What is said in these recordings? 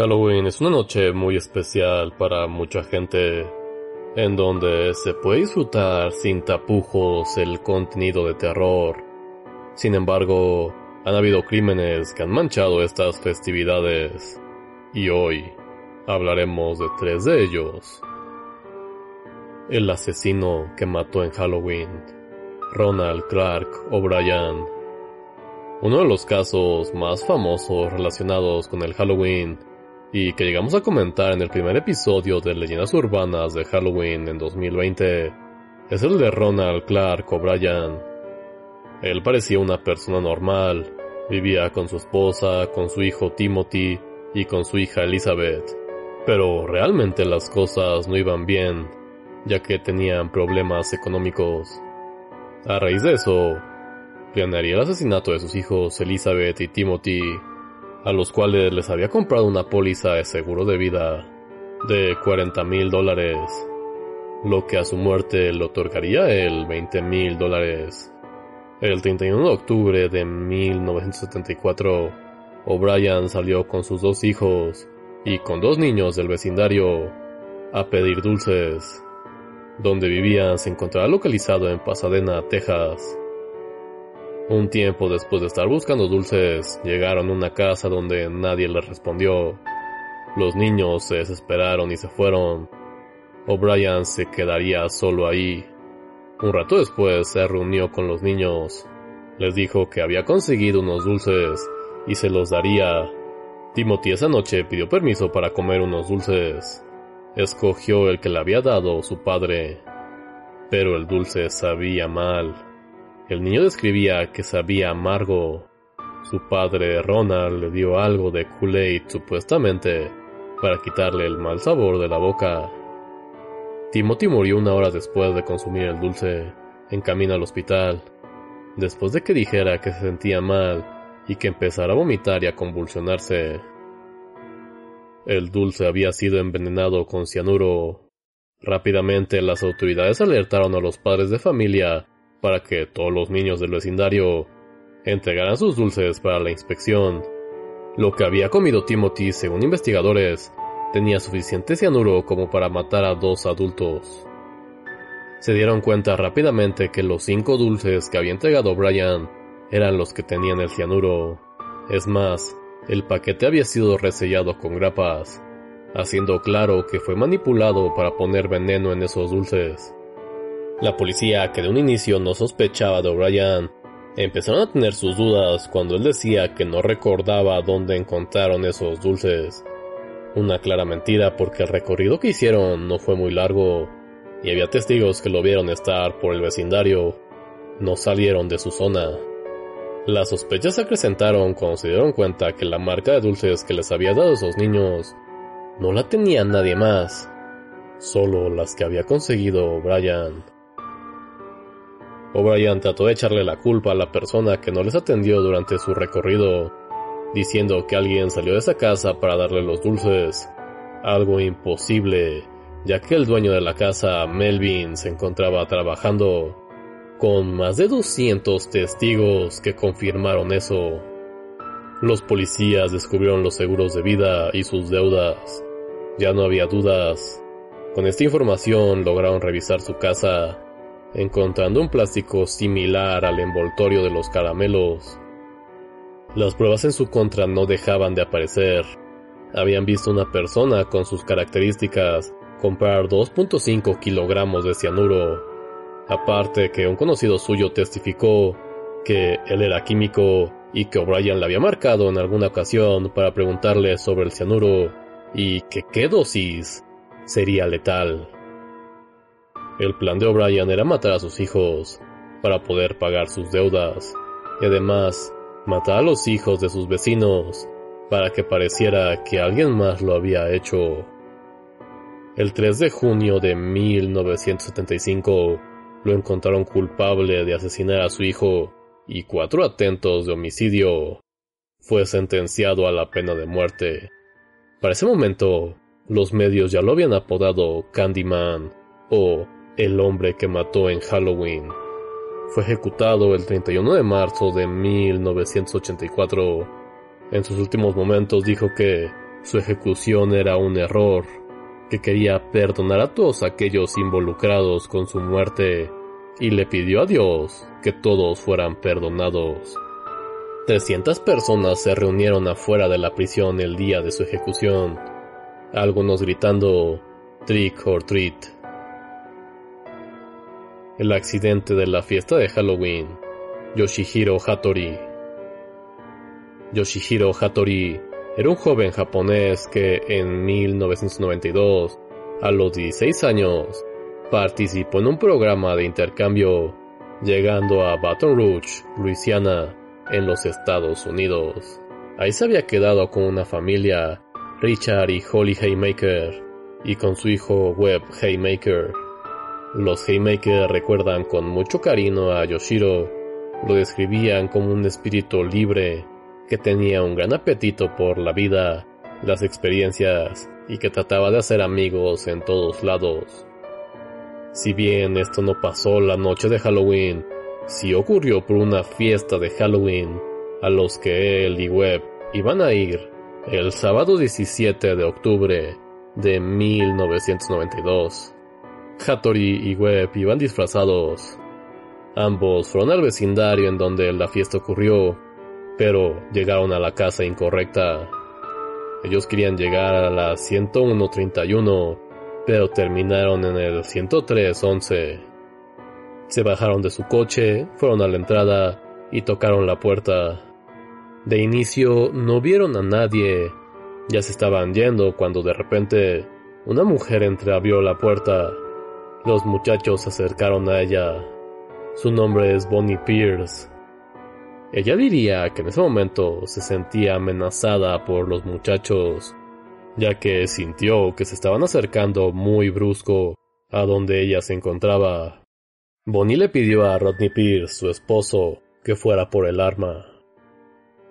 Halloween es una noche muy especial para mucha gente, en donde se puede disfrutar sin tapujos el contenido de terror. Sin embargo, han habido crímenes que han manchado estas festividades, y hoy hablaremos de tres de ellos. El asesino que mató en Halloween, Ronald Clark O'Brien. Uno de los casos más famosos relacionados con el Halloween y que llegamos a comentar en el primer episodio de Leyendas Urbanas de Halloween en 2020 es el de Ronald Clark O'Brien. Él parecía una persona normal, vivía con su esposa, con su hijo Timothy y con su hija Elizabeth, pero realmente las cosas no iban bien, ya que tenían problemas económicos. A raíz de eso, planearía el asesinato de sus hijos Elizabeth y Timothy a los cuales les había comprado una póliza de seguro de vida de 40 mil dólares, lo que a su muerte le otorgaría el 20 mil dólares. El 31 de octubre de 1974, O'Brien salió con sus dos hijos y con dos niños del vecindario a pedir dulces. Donde vivían se encontraba localizado en Pasadena, Texas. Un tiempo después de estar buscando dulces, llegaron a una casa donde nadie les respondió. Los niños se desesperaron y se fueron. O'Brien se quedaría solo ahí. Un rato después se reunió con los niños. Les dijo que había conseguido unos dulces y se los daría. Timothy esa noche pidió permiso para comer unos dulces. Escogió el que le había dado su padre. Pero el dulce sabía mal. El niño describía que sabía amargo. Su padre, Ronald, le dio algo de Kool-Aid supuestamente para quitarle el mal sabor de la boca. Timothy murió una hora después de consumir el dulce, en camino al hospital, después de que dijera que se sentía mal y que empezara a vomitar y a convulsionarse. El dulce había sido envenenado con cianuro. Rápidamente las autoridades alertaron a los padres de familia para que todos los niños del vecindario entregaran sus dulces para la inspección. Lo que había comido Timothy, según investigadores, tenía suficiente cianuro como para matar a dos adultos. Se dieron cuenta rápidamente que los cinco dulces que había entregado Brian eran los que tenían el cianuro. Es más, el paquete había sido resellado con grapas, haciendo claro que fue manipulado para poner veneno en esos dulces. La policía, que de un inicio no sospechaba de O'Brien, empezaron a tener sus dudas cuando él decía que no recordaba dónde encontraron esos dulces. Una clara mentira porque el recorrido que hicieron no fue muy largo y había testigos que lo vieron estar por el vecindario. No salieron de su zona. Las sospechas se acrecentaron cuando se dieron cuenta que la marca de dulces que les había dado esos niños no la tenía nadie más, solo las que había conseguido Brian. O'Brien trató de echarle la culpa a la persona que no les atendió durante su recorrido, diciendo que alguien salió de esa casa para darle los dulces. Algo imposible, ya que el dueño de la casa, Melvin, se encontraba trabajando con más de 200 testigos que confirmaron eso. Los policías descubrieron los seguros de vida y sus deudas. Ya no había dudas. Con esta información lograron revisar su casa encontrando un plástico similar al envoltorio de los caramelos. Las pruebas en su contra no dejaban de aparecer. Habían visto una persona con sus características comprar 2.5 kilogramos de cianuro. Aparte que un conocido suyo testificó que él era químico y que O'Brien le había marcado en alguna ocasión para preguntarle sobre el cianuro y que qué dosis sería letal. El plan de O'Brien era matar a sus hijos para poder pagar sus deudas y además matar a los hijos de sus vecinos para que pareciera que alguien más lo había hecho. El 3 de junio de 1975 lo encontraron culpable de asesinar a su hijo y cuatro atentos de homicidio. Fue sentenciado a la pena de muerte. Para ese momento, los medios ya lo habían apodado Candyman o el hombre que mató en Halloween. Fue ejecutado el 31 de marzo de 1984. En sus últimos momentos dijo que su ejecución era un error que quería perdonar a todos aquellos involucrados con su muerte y le pidió a Dios que todos fueran perdonados. 300 personas se reunieron afuera de la prisión el día de su ejecución, algunos gritando Trick or Treat. El accidente de la fiesta de Halloween, Yoshihiro Hattori. Yoshihiro Hattori era un joven japonés que en 1992, a los 16 años, participó en un programa de intercambio llegando a Baton Rouge, Luisiana, en los Estados Unidos. Ahí se había quedado con una familia, Richard y Holly Haymaker, y con su hijo Webb Haymaker. Los Haymaker recuerdan con mucho cariño a Yoshiro, lo describían como un espíritu libre que tenía un gran apetito por la vida, las experiencias y que trataba de hacer amigos en todos lados. Si bien esto no pasó la noche de Halloween, sí ocurrió por una fiesta de Halloween a los que él y Webb iban a ir el sábado 17 de octubre de 1992. Hattori y Webb iban disfrazados. Ambos fueron al vecindario en donde la fiesta ocurrió pero llegaron a la casa incorrecta. Ellos querían llegar a la 101.31, pero terminaron en el 103.11. Se bajaron de su coche, fueron a la entrada y tocaron la puerta. De inicio no vieron a nadie, ya se estaban yendo cuando de repente una mujer entreabrió la puerta. Los muchachos se acercaron a ella. Su nombre es Bonnie Pierce. Ella diría que en ese momento se sentía amenazada por los muchachos, ya que sintió que se estaban acercando muy brusco a donde ella se encontraba. Bonnie le pidió a Rodney Pierce, su esposo, que fuera por el arma.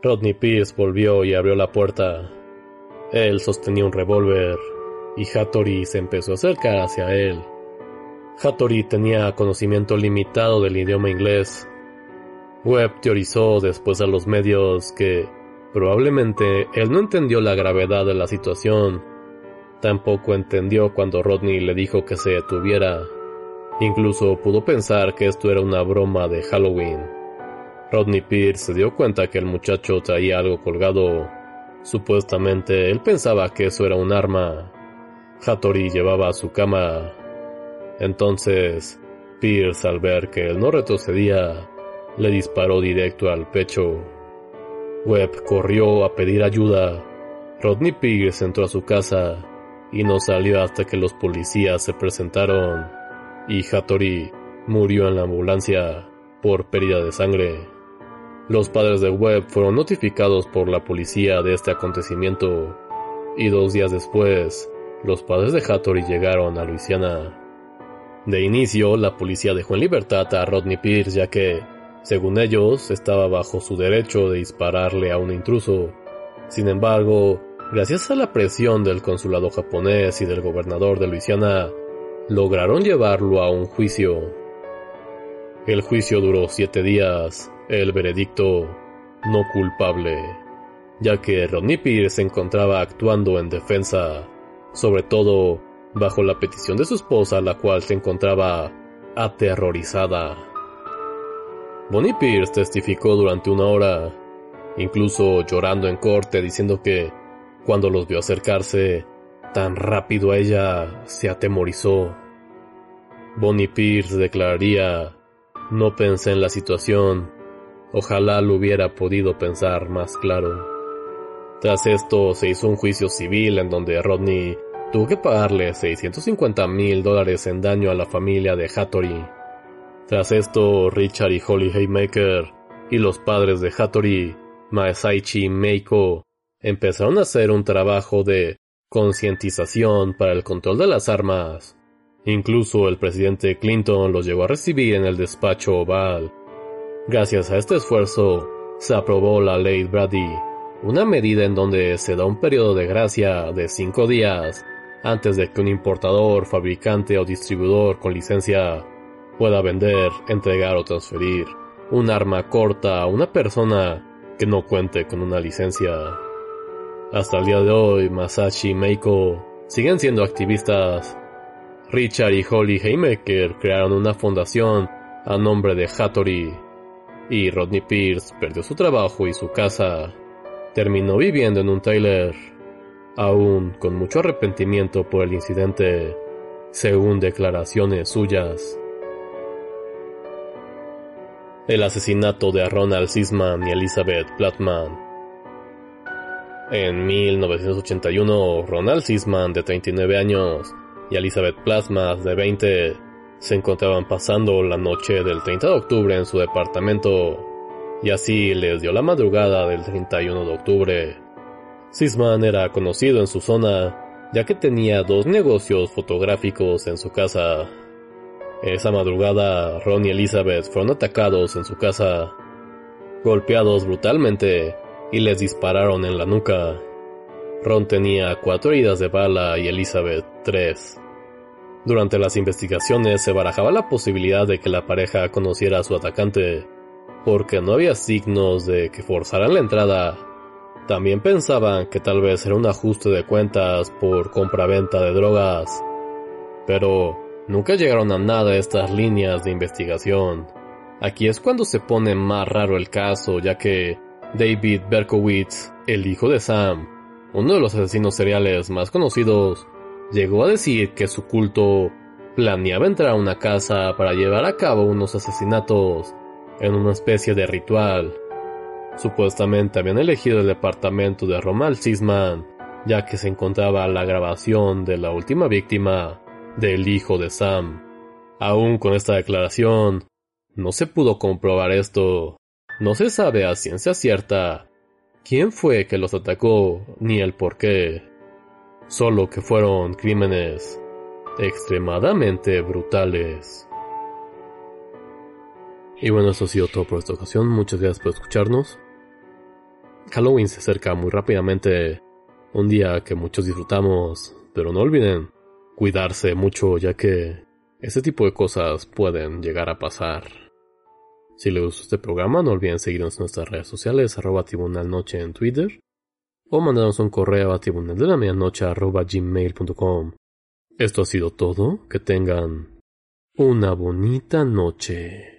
Rodney Pierce volvió y abrió la puerta. Él sostenía un revólver y Hattori se empezó a acercar hacia él. Hattori tenía conocimiento limitado del idioma inglés Webb teorizó después a los medios que probablemente él no entendió la gravedad de la situación. Tampoco entendió cuando Rodney le dijo que se detuviera. Incluso pudo pensar que esto era una broma de Halloween. Rodney Pierce se dio cuenta que el muchacho traía algo colgado. Supuestamente él pensaba que eso era un arma. Hattori llevaba su cama. Entonces, Pierce al ver que él no retrocedía, le disparó directo al pecho. Webb corrió a pedir ayuda. Rodney Pierce entró a su casa y no salió hasta que los policías se presentaron y Hattori murió en la ambulancia por pérdida de sangre. Los padres de Webb fueron notificados por la policía de este acontecimiento y dos días después los padres de Hattori llegaron a Luisiana. De inicio, la policía dejó en libertad a Rodney Pierce ya que según ellos, estaba bajo su derecho de dispararle a un intruso. Sin embargo, gracias a la presión del consulado japonés y del gobernador de Luisiana, lograron llevarlo a un juicio. El juicio duró siete días, el veredicto no culpable, ya que Rodney Pierce se encontraba actuando en defensa, sobre todo bajo la petición de su esposa, la cual se encontraba aterrorizada. Bonnie Pierce testificó durante una hora, incluso llorando en corte, diciendo que cuando los vio acercarse tan rápido a ella, se atemorizó. Bonnie Pierce declararía, no pensé en la situación, ojalá lo hubiera podido pensar más claro. Tras esto se hizo un juicio civil en donde Rodney tuvo que pagarle 650 mil dólares en daño a la familia de Hattori tras esto, Richard y Holly Haymaker y los padres de Hattori, Maesaichi y Meiko, empezaron a hacer un trabajo de concientización para el control de las armas. Incluso el presidente Clinton los llegó a recibir en el despacho oval. Gracias a este esfuerzo, se aprobó la ley Brady, una medida en donde se da un periodo de gracia de cinco días antes de que un importador, fabricante o distribuidor con licencia pueda vender, entregar o transferir un arma corta a una persona que no cuente con una licencia. Hasta el día de hoy, Masashi y Meiko siguen siendo activistas. Richard y Holly Haymaker crearon una fundación a nombre de Hattori, y Rodney Pierce perdió su trabajo y su casa. Terminó viviendo en un trailer, aún con mucho arrepentimiento por el incidente, según declaraciones suyas. El asesinato de Ronald Sisman y Elizabeth Plattman. En 1981, Ronald Sisman, de 39 años, y Elizabeth Plattman, de 20, se encontraban pasando la noche del 30 de octubre en su departamento, y así les dio la madrugada del 31 de octubre. Sisman era conocido en su zona, ya que tenía dos negocios fotográficos en su casa. Esa madrugada, Ron y Elizabeth fueron atacados en su casa, golpeados brutalmente y les dispararon en la nuca. Ron tenía cuatro heridas de bala y Elizabeth tres. Durante las investigaciones se barajaba la posibilidad de que la pareja conociera a su atacante, porque no había signos de que forzaran la entrada. También pensaban que tal vez era un ajuste de cuentas por compra-venta de drogas. Pero Nunca llegaron a nada estas líneas de investigación. Aquí es cuando se pone más raro el caso, ya que David Berkowitz, el hijo de Sam, uno de los asesinos seriales más conocidos, llegó a decir que su culto planeaba entrar a una casa para llevar a cabo unos asesinatos en una especie de ritual. Supuestamente habían elegido el departamento de Romal Sisman, ya que se encontraba la grabación de la última víctima del hijo de Sam. Aún con esta declaración, no se pudo comprobar esto. No se sabe a ciencia cierta quién fue que los atacó ni el por qué. Solo que fueron crímenes extremadamente brutales. Y bueno, eso ha sido todo por esta ocasión. Muchas gracias por escucharnos. Halloween se acerca muy rápidamente. Un día que muchos disfrutamos, pero no olviden cuidarse mucho ya que ese tipo de cosas pueden llegar a pasar. Si les gustó este programa, no olviden seguirnos en nuestras redes sociales, arroba tribunalnoche en Twitter, o mandarnos un correo a tribunal de la arroba gmail.com. Esto ha sido todo, que tengan una bonita noche.